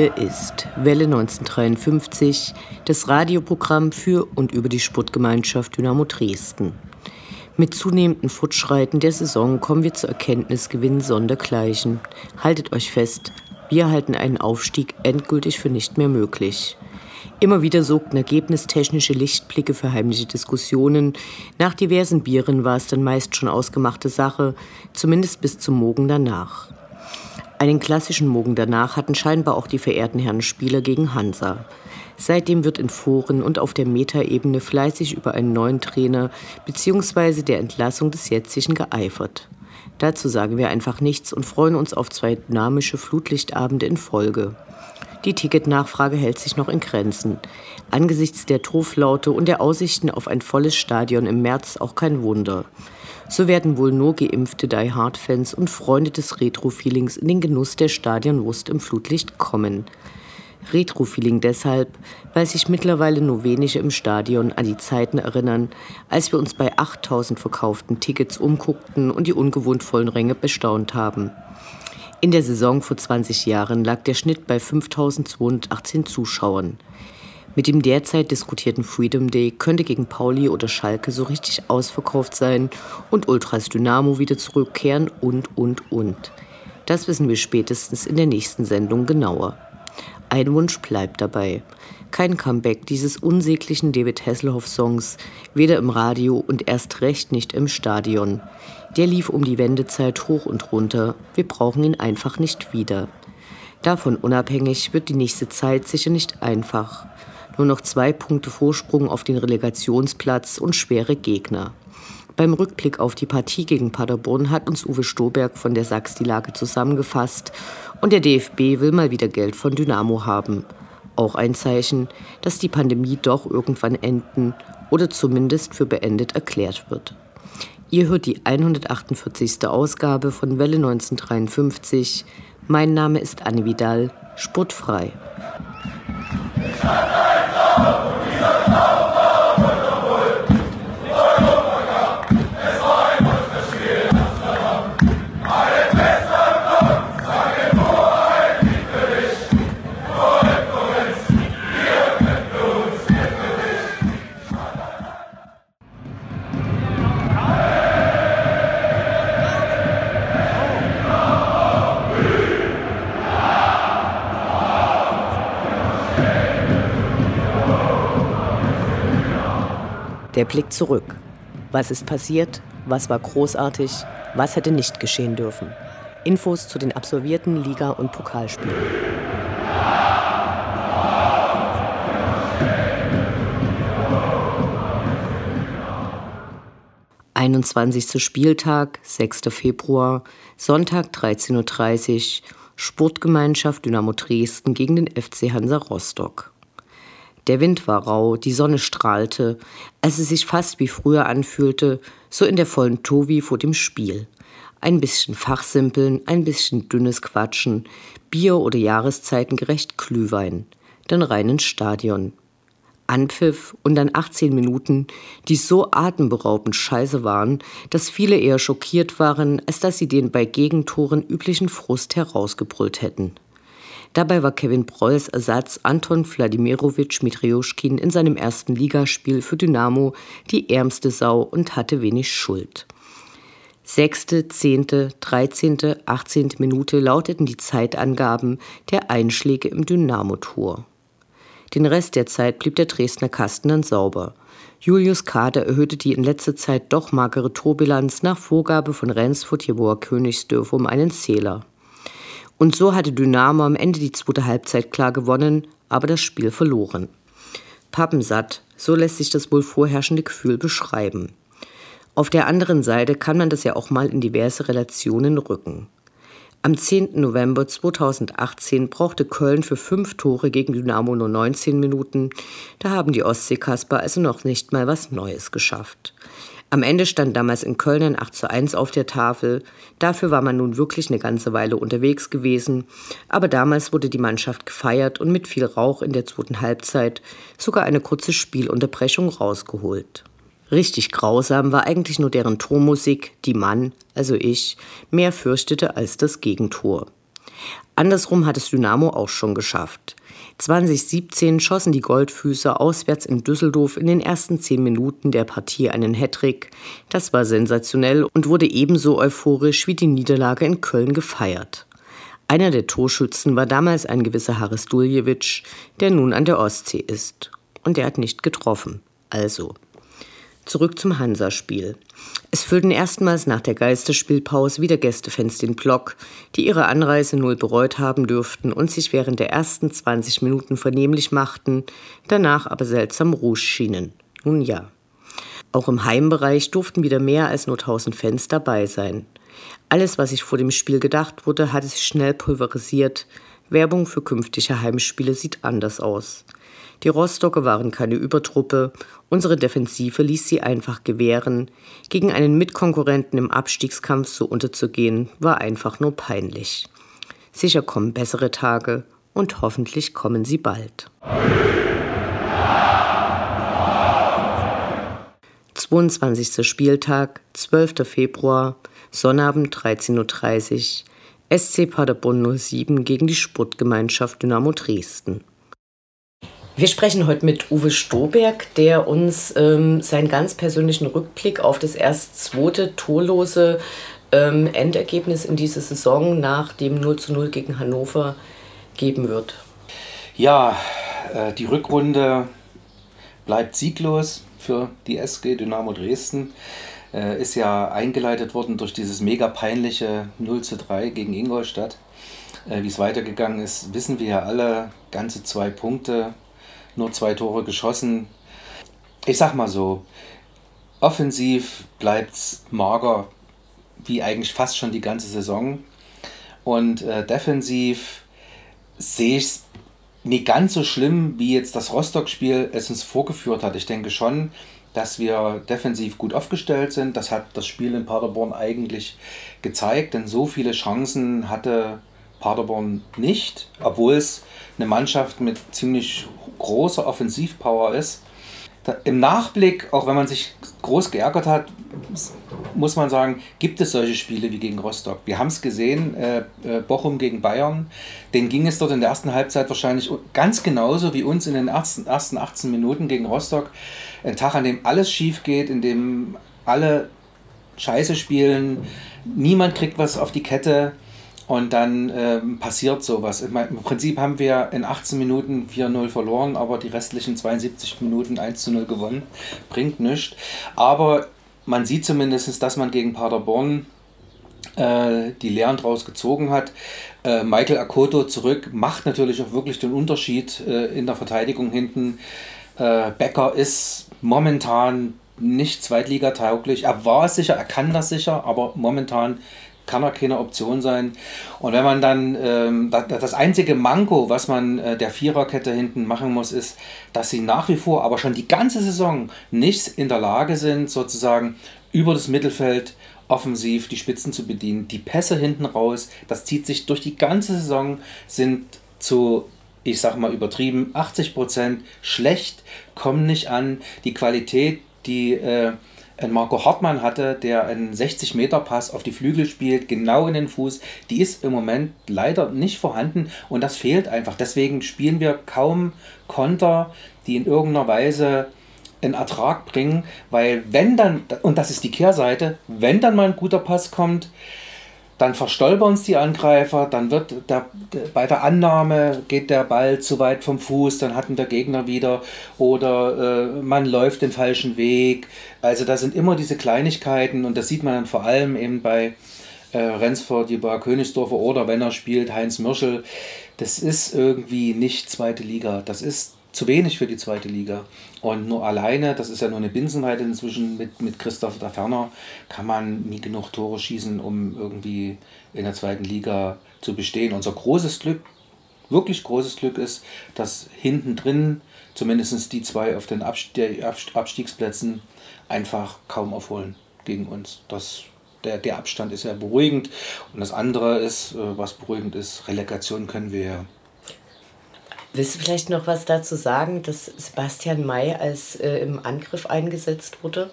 Hier ist Welle 1953, das Radioprogramm für und über die Sportgemeinschaft Dynamo Dresden. Mit zunehmendem Fortschreiten der Saison kommen wir zur Erkenntnisgewinn sondergleichen. Haltet euch fest, wir halten einen Aufstieg endgültig für nicht mehr möglich. Immer wieder sorgten ergebnistechnische Lichtblicke für heimliche Diskussionen. Nach diversen Bieren war es dann meist schon ausgemachte Sache, zumindest bis zum Morgen danach. Einen klassischen Morgen danach hatten scheinbar auch die verehrten Herren Spieler gegen Hansa. Seitdem wird in Foren und auf der Metaebene fleißig über einen neuen Trainer bzw. der Entlassung des jetzigen geeifert. Dazu sagen wir einfach nichts und freuen uns auf zwei dynamische Flutlichtabende in Folge. Die Ticketnachfrage hält sich noch in Grenzen. Angesichts der Torflaute und der Aussichten auf ein volles Stadion im März auch kein Wunder. So werden wohl nur geimpfte Die Hard-Fans und Freunde des Retro-Feelings in den Genuss der Stadionwurst im Flutlicht kommen. Retro-Feeling deshalb, weil sich mittlerweile nur wenige im Stadion an die Zeiten erinnern, als wir uns bei 8000 verkauften Tickets umguckten und die ungewohnt vollen Ränge bestaunt haben. In der Saison vor 20 Jahren lag der Schnitt bei 5218 Zuschauern. Mit dem derzeit diskutierten Freedom Day könnte gegen Pauli oder Schalke so richtig ausverkauft sein und Ultras Dynamo wieder zurückkehren und, und, und. Das wissen wir spätestens in der nächsten Sendung genauer. Ein Wunsch bleibt dabei. Kein Comeback dieses unsäglichen David Hasselhoff-Songs, weder im Radio und erst recht nicht im Stadion. Der lief um die Wendezeit hoch und runter. Wir brauchen ihn einfach nicht wieder. Davon unabhängig wird die nächste Zeit sicher nicht einfach nur noch zwei Punkte Vorsprung auf den Relegationsplatz und schwere Gegner. Beim Rückblick auf die Partie gegen Paderborn hat uns Uwe Stoberg von der Sachs die Lage zusammengefasst und der DFB will mal wieder Geld von Dynamo haben. Auch ein Zeichen, dass die Pandemie doch irgendwann enden oder zumindest für beendet erklärt wird. Ihr hört die 148. Ausgabe von Welle 1953. Mein Name ist Anne Vidal, sportfrei. Father. Der Blick zurück. Was ist passiert? Was war großartig? Was hätte nicht geschehen dürfen? Infos zu den absolvierten Liga- und Pokalspielen. Einundzwanzigster Spieltag, 6. Februar, Sonntag 13.30 Uhr, Sportgemeinschaft Dynamo Dresden gegen den FC Hansa Rostock. Der Wind war rau, die Sonne strahlte, als es sich fast wie früher anfühlte, so in der vollen Tovi vor dem Spiel. Ein bisschen Fachsimpeln, ein bisschen dünnes Quatschen, Bier oder jahreszeitengerecht Glühwein, dann rein ins Stadion. Anpfiff und dann 18 Minuten, die so atemberaubend scheiße waren, dass viele eher schockiert waren, als dass sie den bei Gegentoren üblichen Frust herausgebrüllt hätten. Dabei war Kevin Preuß Ersatz Anton Wladimirovich Mitrioschkin in seinem ersten Ligaspiel für Dynamo die ärmste Sau und hatte wenig Schuld. Sechste, zehnte, dreizehnte, achtzehnte Minute lauteten die Zeitangaben der Einschläge im Dynamo-Tor. Den Rest der Zeit blieb der Dresdner Kasten dann sauber. Julius Kader erhöhte die in letzter Zeit doch magere Torbilanz nach Vorgabe von Rensfurt Jeboer Königsdörf um einen Zähler. Und so hatte Dynamo am Ende die zweite Halbzeit klar gewonnen, aber das Spiel verloren. Pappensatt, so lässt sich das wohl vorherrschende Gefühl beschreiben. Auf der anderen Seite kann man das ja auch mal in diverse Relationen rücken. Am 10. November 2018 brauchte Köln für fünf Tore gegen Dynamo nur 19 Minuten. Da haben die Ostseekasper also noch nicht mal was Neues geschafft. Am Ende stand damals in Köln ein 8 zu 1 auf der Tafel. Dafür war man nun wirklich eine ganze Weile unterwegs gewesen. Aber damals wurde die Mannschaft gefeiert und mit viel Rauch in der zweiten Halbzeit sogar eine kurze Spielunterbrechung rausgeholt. Richtig grausam war eigentlich nur deren Tormusik, die man, also ich, mehr fürchtete als das Gegentor. Andersrum hat es Dynamo auch schon geschafft. 2017 schossen die Goldfüße auswärts in Düsseldorf in den ersten zehn Minuten der Partie einen Hattrick. Das war sensationell und wurde ebenso euphorisch wie die Niederlage in Köln gefeiert. Einer der Torschützen war damals ein gewisser Haris Duljevic, der nun an der Ostsee ist. Und er hat nicht getroffen. Also. Zurück zum Hansa-Spiel. Es füllten erstmals nach der Geisterspielpause wieder Gästefans den Block, die ihre Anreise null bereut haben dürften und sich während der ersten 20 Minuten vernehmlich machten, danach aber seltsam rouge schienen. Nun ja. Auch im Heimbereich durften wieder mehr als nur 1000 Fans dabei sein. Alles, was sich vor dem Spiel gedacht wurde, hatte sich schnell pulverisiert. Werbung für künftige Heimspiele sieht anders aus. Die Rostocker waren keine Übertruppe, unsere Defensive ließ sie einfach gewähren. Gegen einen Mitkonkurrenten im Abstiegskampf so unterzugehen, war einfach nur peinlich. Sicher kommen bessere Tage und hoffentlich kommen sie bald. 22. Spieltag, 12. Februar, Sonnabend 13.30 Uhr, SC Paderborn 07 gegen die Sportgemeinschaft Dynamo Dresden. Wir sprechen heute mit Uwe Stoberg, der uns ähm, seinen ganz persönlichen Rückblick auf das erst zweite torlose ähm, Endergebnis in dieser Saison nach dem 0 zu 0 gegen Hannover geben wird. Ja, äh, die Rückrunde bleibt sieglos für die SG Dynamo Dresden. Äh, ist ja eingeleitet worden durch dieses mega peinliche 0 zu 3 gegen Ingolstadt. Äh, Wie es weitergegangen ist, wissen wir ja alle. Ganze zwei Punkte nur zwei Tore geschossen. Ich sag mal so, offensiv bleibt es mager, wie eigentlich fast schon die ganze Saison. Und äh, defensiv sehe ich es nicht ganz so schlimm, wie jetzt das Rostock-Spiel es uns vorgeführt hat. Ich denke schon, dass wir defensiv gut aufgestellt sind. Das hat das Spiel in Paderborn eigentlich gezeigt, denn so viele Chancen hatte Paderborn nicht, obwohl es eine Mannschaft mit ziemlich großer Offensivpower ist. Im Nachblick, auch wenn man sich groß geärgert hat, muss man sagen, gibt es solche Spiele wie gegen Rostock. Wir haben es gesehen, äh, äh, Bochum gegen Bayern, denen ging es dort in der ersten Halbzeit wahrscheinlich ganz genauso wie uns in den ersten, ersten 18 Minuten gegen Rostock. Ein Tag, an dem alles schief geht, in dem alle Scheiße spielen, niemand kriegt was auf die Kette. Und dann ähm, passiert sowas. Im Prinzip haben wir in 18 Minuten 4-0 verloren, aber die restlichen 72 Minuten 1-0 gewonnen. Bringt nichts. Aber man sieht zumindest, dass man gegen Paderborn äh, die Lehren draus gezogen hat. Äh, Michael Akoto zurück macht natürlich auch wirklich den Unterschied äh, in der Verteidigung hinten. Äh, Becker ist momentan nicht zweitligatauglich. Er war es sicher, er kann das sicher, aber momentan kann er keine Option sein. Und wenn man dann, ähm, das einzige Manko, was man äh, der Viererkette hinten machen muss, ist, dass sie nach wie vor, aber schon die ganze Saison nicht in der Lage sind, sozusagen über das Mittelfeld offensiv die Spitzen zu bedienen. Die Pässe hinten raus, das zieht sich durch die ganze Saison, sind zu ich sag mal übertrieben, 80% schlecht, kommen nicht an. Die Qualität, die äh, Marco Hartmann hatte, der einen 60-Meter-Pass auf die Flügel spielt, genau in den Fuß, die ist im Moment leider nicht vorhanden und das fehlt einfach. Deswegen spielen wir kaum Konter, die in irgendeiner Weise einen Ertrag bringen, weil wenn dann, und das ist die Kehrseite, wenn dann mal ein guter Pass kommt, dann verstolpern es die Angreifer, dann wird der, bei der Annahme geht der Ball zu weit vom Fuß, dann hatten der Gegner wieder oder äh, man läuft den falschen Weg. Also da sind immer diese Kleinigkeiten und das sieht man dann vor allem eben bei äh, Rensford, bei Königsdorfer oder wenn er spielt Heinz Mürschel. Das ist irgendwie nicht zweite Liga. Das ist zu wenig für die zweite Liga. Und nur alleine, das ist ja nur eine Binsenweite inzwischen mit, mit Christoph da Ferner, kann man nie genug Tore schießen, um irgendwie in der zweiten Liga zu bestehen. Unser großes Glück, wirklich großes Glück ist, dass hinten drin zumindest die zwei auf den Abstiegsplätzen einfach kaum aufholen gegen uns. Das, der, der Abstand ist ja beruhigend. Und das andere ist, äh, was beruhigend ist, Relegation können wir ja Willst du vielleicht noch was dazu sagen, dass Sebastian May als äh, im Angriff eingesetzt wurde?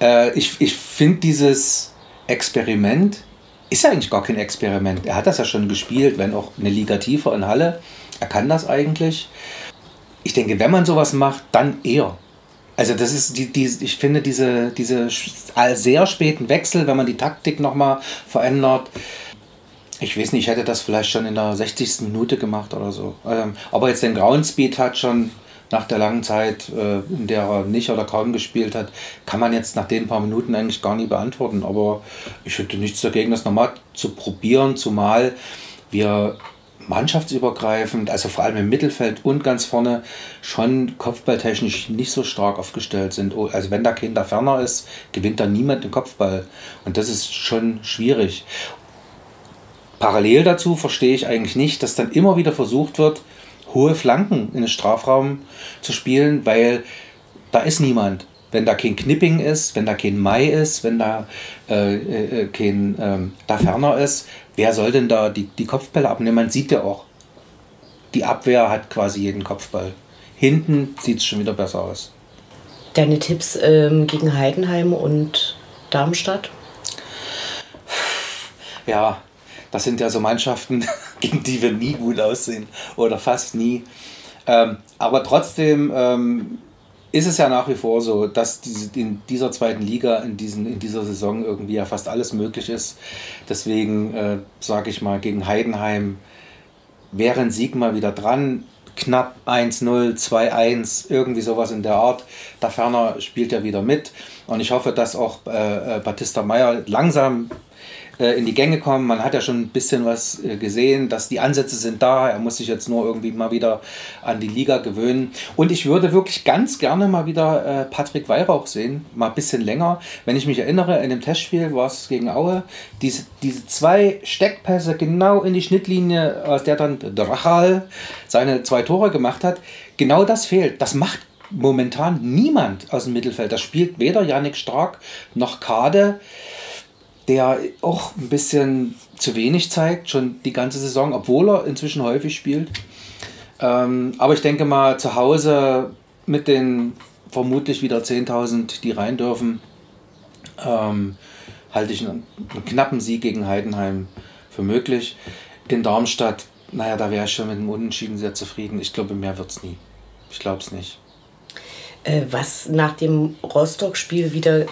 Äh, ich ich finde dieses Experiment ist ja eigentlich gar kein Experiment. Er hat das ja schon gespielt, wenn auch eine Liga tiefer in Halle. Er kann das eigentlich. Ich denke, wenn man sowas macht, dann eher. Also das ist die, die ich finde diese, diese sehr späten Wechsel, wenn man die Taktik nochmal verändert, ich weiß nicht, ich hätte das vielleicht schon in der 60. Minute gemacht oder so. Ähm, aber jetzt den Groundspeed hat schon nach der langen Zeit, äh, in der er nicht oder kaum gespielt hat, kann man jetzt nach den paar Minuten eigentlich gar nicht beantworten. Aber ich hätte nichts dagegen, das nochmal zu probieren, zumal wir mannschaftsübergreifend, also vor allem im Mittelfeld und ganz vorne, schon kopfballtechnisch nicht so stark aufgestellt sind. Oh, also wenn da kein da ferner ist, gewinnt da niemand den Kopfball. Und das ist schon schwierig. Parallel dazu verstehe ich eigentlich nicht, dass dann immer wieder versucht wird, hohe Flanken in den Strafraum zu spielen, weil da ist niemand. Wenn da kein Knipping ist, wenn da kein Mai ist, wenn da äh, äh, kein ähm, da ferner ist, wer soll denn da die, die Kopfbälle abnehmen? Man sieht ja auch, die Abwehr hat quasi jeden Kopfball. Hinten sieht es schon wieder besser aus. Deine Tipps ähm, gegen Heidenheim und Darmstadt? Ja, das sind ja so Mannschaften, gegen die wir nie gut aussehen oder fast nie. Ähm, aber trotzdem ähm, ist es ja nach wie vor so, dass diese, in dieser zweiten Liga, in, diesen, in dieser Saison irgendwie ja fast alles möglich ist. Deswegen äh, sage ich mal, gegen Heidenheim wäre ein Sieg mal wieder dran. Knapp 1-0, 2-1, irgendwie sowas in der Art. Da ferner spielt er wieder mit. Und ich hoffe, dass auch äh, äh Batista Meyer langsam in die Gänge kommen. Man hat ja schon ein bisschen was äh, gesehen, dass die Ansätze sind da. Er muss sich jetzt nur irgendwie mal wieder an die Liga gewöhnen. Und ich würde wirklich ganz gerne mal wieder äh, Patrick Weihrauch sehen, mal ein bisschen länger. Wenn ich mich erinnere, in dem Testspiel war es gegen Aue, diese, diese zwei Steckpässe genau in die Schnittlinie, aus der dann Drachal seine zwei Tore gemacht hat. Genau das fehlt. Das macht momentan niemand aus dem Mittelfeld. Das spielt weder Yannick Stark noch Kade der auch ein bisschen zu wenig zeigt, schon die ganze Saison, obwohl er inzwischen häufig spielt. Ähm, aber ich denke mal, zu Hause mit den vermutlich wieder 10.000, die rein dürfen, ähm, halte ich einen, einen, knappen Sieg gegen Heidenheim für möglich. In Darmstadt, naja, da wäre ich schon mit dem Unentschieden sehr zufrieden. Ich glaube, mehr wird es nie. Ich glaube es nicht. Äh, was nach dem Rostock-Spiel wieder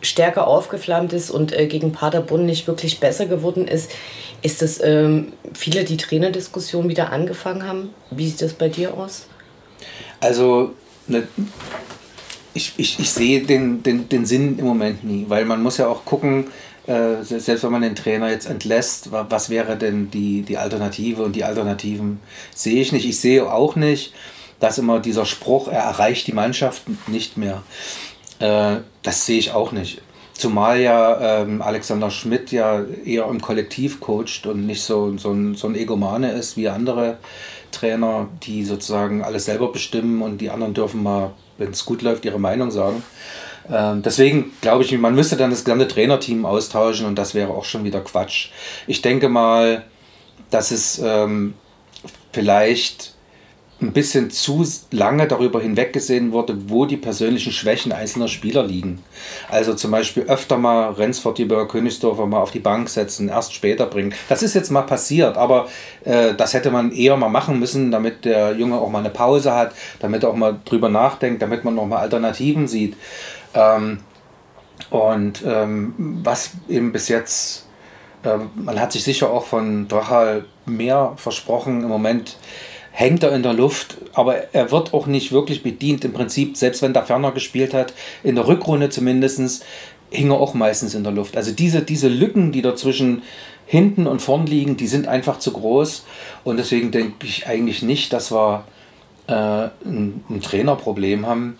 stärker aufgeflammt ist und äh, gegen Paderborn nicht wirklich besser geworden ist, ist das ähm, viele die Trainerdiskussion wieder angefangen haben. Wie sieht das bei dir aus? Also ne, ich, ich, ich sehe den, den, den Sinn im Moment nie, weil man muss ja auch gucken, äh, selbst wenn man den Trainer jetzt entlässt, was wäre denn die, die Alternative und die Alternativen sehe ich nicht. Ich sehe auch nicht, dass immer dieser Spruch, er erreicht die Mannschaft nicht mehr. Äh, das sehe ich auch nicht. Zumal ja ähm, Alexander Schmidt ja eher im Kollektiv coacht und nicht so, so, ein, so ein Egomane ist wie andere Trainer, die sozusagen alles selber bestimmen und die anderen dürfen mal, wenn es gut läuft, ihre Meinung sagen. Ähm, deswegen glaube ich, man müsste dann das gesamte Trainerteam austauschen und das wäre auch schon wieder Quatsch. Ich denke mal, dass es ähm, vielleicht ein bisschen zu lange darüber hinweggesehen wurde, wo die persönlichen Schwächen einzelner Spieler liegen. Also zum Beispiel öfter mal Rendsford, Dieberger, Königsdorfer mal auf die Bank setzen, erst später bringen. Das ist jetzt mal passiert, aber äh, das hätte man eher mal machen müssen, damit der Junge auch mal eine Pause hat, damit er auch mal drüber nachdenkt, damit man noch mal Alternativen sieht. Ähm, und ähm, was eben bis jetzt, äh, man hat sich sicher auch von Drachal mehr versprochen. Im Moment hängt er in der Luft, aber er wird auch nicht wirklich bedient. Im Prinzip, selbst wenn der Ferner gespielt hat, in der Rückrunde zumindest, hing er auch meistens in der Luft. Also diese, diese Lücken, die dazwischen hinten und vorn liegen, die sind einfach zu groß. Und deswegen denke ich eigentlich nicht, dass wir äh, ein, ein, Trainerproblem haben,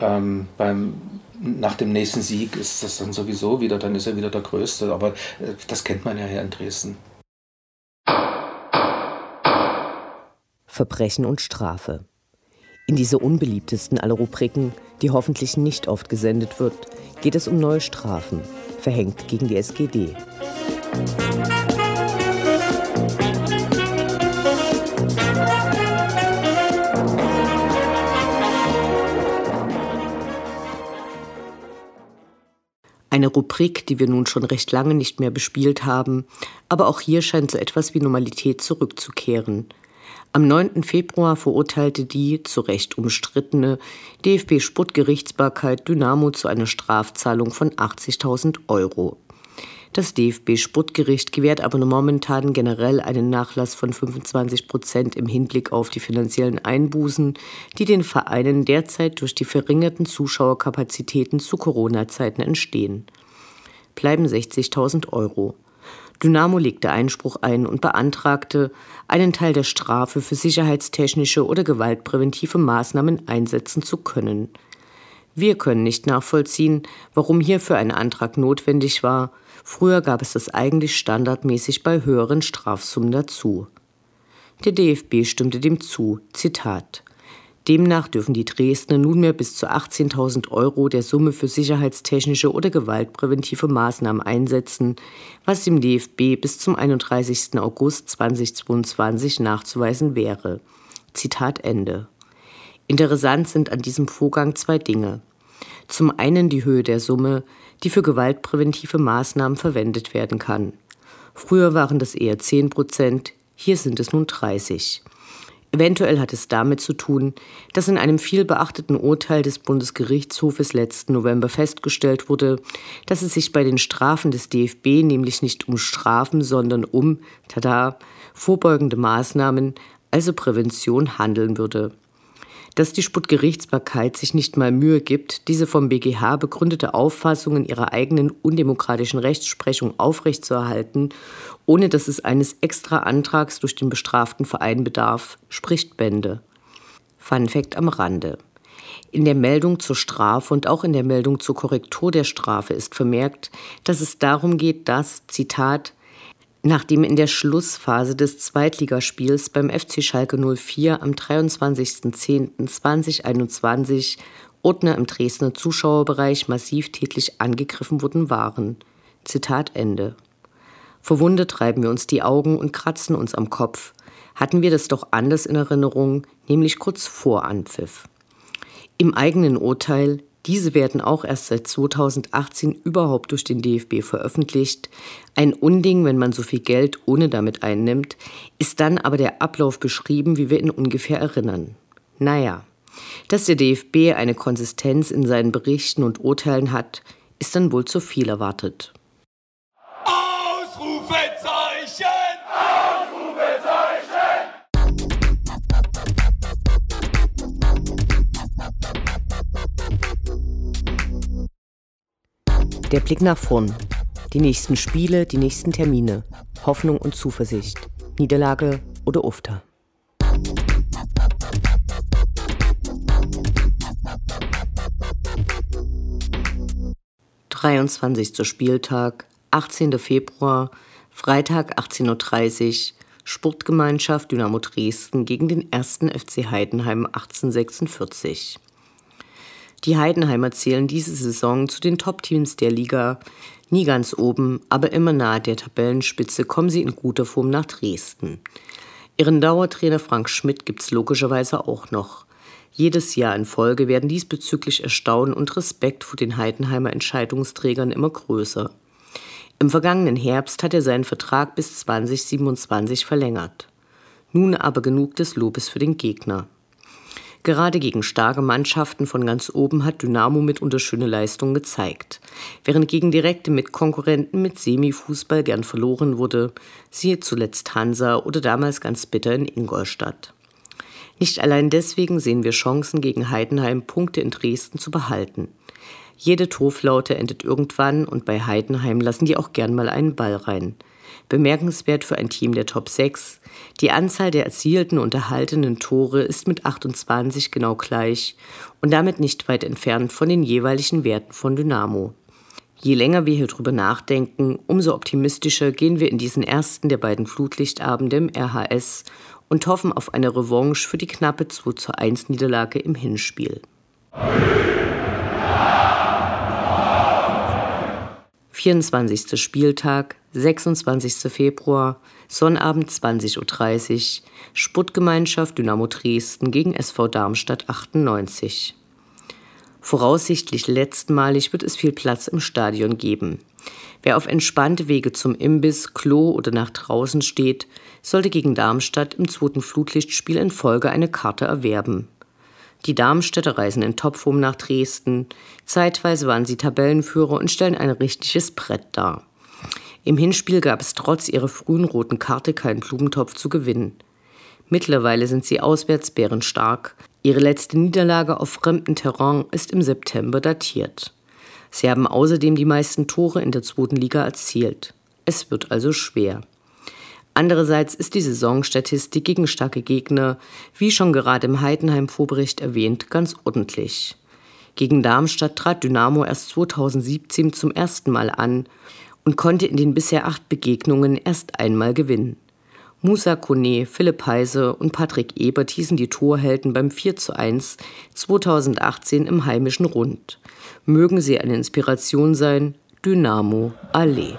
ähm, beim, nach dem nächsten Sieg ist das dann sowieso wieder, dann ist er wieder der Größte. Aber äh, das kennt man ja hier in Dresden. Verbrechen und Strafe. In dieser unbeliebtesten aller Rubriken, die hoffentlich nicht oft gesendet wird, geht es um neue Strafen, verhängt gegen die SGD. Eine Rubrik, die wir nun schon recht lange nicht mehr bespielt haben, aber auch hier scheint so etwas wie Normalität zurückzukehren. Am 9. Februar verurteilte die, zu Recht umstrittene, DFB-Sportgerichtsbarkeit Dynamo zu einer Strafzahlung von 80.000 Euro. Das DFB-Sportgericht gewährt aber momentan generell einen Nachlass von 25 Prozent im Hinblick auf die finanziellen Einbußen, die den Vereinen derzeit durch die verringerten Zuschauerkapazitäten zu Corona-Zeiten entstehen. Bleiben 60.000 Euro. Dynamo legte Einspruch ein und beantragte, einen Teil der Strafe für sicherheitstechnische oder gewaltpräventive Maßnahmen einsetzen zu können. Wir können nicht nachvollziehen, warum hierfür ein Antrag notwendig war. Früher gab es das eigentlich standardmäßig bei höheren Strafsummen dazu. Der DFB stimmte dem zu. Zitat Demnach dürfen die Dresdner nunmehr bis zu 18.000 Euro der Summe für sicherheitstechnische oder gewaltpräventive Maßnahmen einsetzen, was dem DFB bis zum 31. August 2022 nachzuweisen wäre. Zitat Ende. Interessant sind an diesem Vorgang zwei Dinge. Zum einen die Höhe der Summe, die für gewaltpräventive Maßnahmen verwendet werden kann. Früher waren das eher 10 Prozent, hier sind es nun 30. Eventuell hat es damit zu tun, dass in einem vielbeachteten Urteil des Bundesgerichtshofes letzten November festgestellt wurde, dass es sich bei den Strafen des DFB nämlich nicht um Strafen, sondern um, tada, vorbeugende Maßnahmen, also Prävention handeln würde dass die Sputtgerichtsbarkeit sich nicht mal Mühe gibt, diese vom BGH begründete Auffassung in ihrer eigenen undemokratischen Rechtsprechung aufrechtzuerhalten, ohne dass es eines extra Antrags durch den bestraften Verein bedarf, spricht Bände. Fun Fact am Rande. In der Meldung zur Strafe und auch in der Meldung zur Korrektur der Strafe ist vermerkt, dass es darum geht, dass, Zitat, Nachdem in der Schlussphase des Zweitligaspiels beim FC Schalke 04 am 23.10.2021 Ordner im Dresdner Zuschauerbereich massiv tätlich angegriffen worden waren. Zitat Ende. Verwundet reiben wir uns die Augen und kratzen uns am Kopf. Hatten wir das doch anders in Erinnerung, nämlich kurz vor Anpfiff. Im eigenen Urteil diese werden auch erst seit 2018 überhaupt durch den DFB veröffentlicht. Ein Unding, wenn man so viel Geld ohne damit einnimmt, ist dann aber der Ablauf beschrieben, wie wir ihn ungefähr erinnern. Naja, dass der DFB eine Konsistenz in seinen Berichten und Urteilen hat, ist dann wohl zu viel erwartet. Der Blick nach vorn. Die nächsten Spiele, die nächsten Termine. Hoffnung und Zuversicht. Niederlage oder Ufter. Dreiundzwanzigster Spieltag, 18. Februar, Freitag 18.30 Uhr, Sportgemeinschaft Dynamo Dresden gegen den 1. FC Heidenheim 1846. Die Heidenheimer zählen diese Saison zu den Top-Teams der Liga. Nie ganz oben, aber immer nahe der Tabellenspitze kommen sie in guter Form nach Dresden. Ihren Dauertrainer Frank Schmidt gibt es logischerweise auch noch. Jedes Jahr in Folge werden diesbezüglich Erstaunen und Respekt vor den Heidenheimer Entscheidungsträgern immer größer. Im vergangenen Herbst hat er seinen Vertrag bis 2027 verlängert. Nun aber genug des Lobes für den Gegner. Gerade gegen starke Mannschaften von ganz oben hat Dynamo mitunter schöne Leistungen gezeigt. Während gegen direkte Mitkonkurrenten mit Semifußball gern verloren wurde, siehe zuletzt Hansa oder damals ganz bitter in Ingolstadt. Nicht allein deswegen sehen wir Chancen gegen Heidenheim Punkte in Dresden zu behalten. Jede Torflaute endet irgendwann und bei Heidenheim lassen die auch gern mal einen Ball rein. Bemerkenswert für ein Team der Top 6. Die Anzahl der erzielten und erhaltenen Tore ist mit 28 genau gleich und damit nicht weit entfernt von den jeweiligen Werten von Dynamo. Je länger wir hier drüber nachdenken, umso optimistischer gehen wir in diesen ersten der beiden Flutlichtabende im RHS und hoffen auf eine Revanche für die knappe 2 zu 1 Niederlage im Hinspiel. 24. Spieltag, 26. Februar, Sonnabend 20.30 Uhr, Sputtgemeinschaft Dynamo Dresden gegen SV Darmstadt 98. Voraussichtlich letztmalig wird es viel Platz im Stadion geben. Wer auf entspannte Wege zum Imbiss, Klo oder nach draußen steht, sollte gegen Darmstadt im zweiten Flutlichtspiel in Folge eine Karte erwerben. Die Darmstädter reisen in Topform nach Dresden. Zeitweise waren sie Tabellenführer und stellen ein richtiges Brett dar. Im Hinspiel gab es trotz ihrer frühen roten Karte keinen Blumentopf zu gewinnen. Mittlerweile sind sie auswärts bärenstark. Ihre letzte Niederlage auf fremdem Terrain ist im September datiert. Sie haben außerdem die meisten Tore in der zweiten Liga erzielt. Es wird also schwer. Andererseits ist die Saisonstatistik gegen starke Gegner, wie schon gerade im Heidenheim-Vorbericht erwähnt, ganz ordentlich. Gegen Darmstadt trat Dynamo erst 2017 zum ersten Mal an und konnte in den bisher acht Begegnungen erst einmal gewinnen. Musa Kone, Philipp Heise und Patrick Ebert hießen die Torhelden beim 4 zu 1 2018 im heimischen Rund. Mögen sie eine Inspiration sein, Dynamo Allee.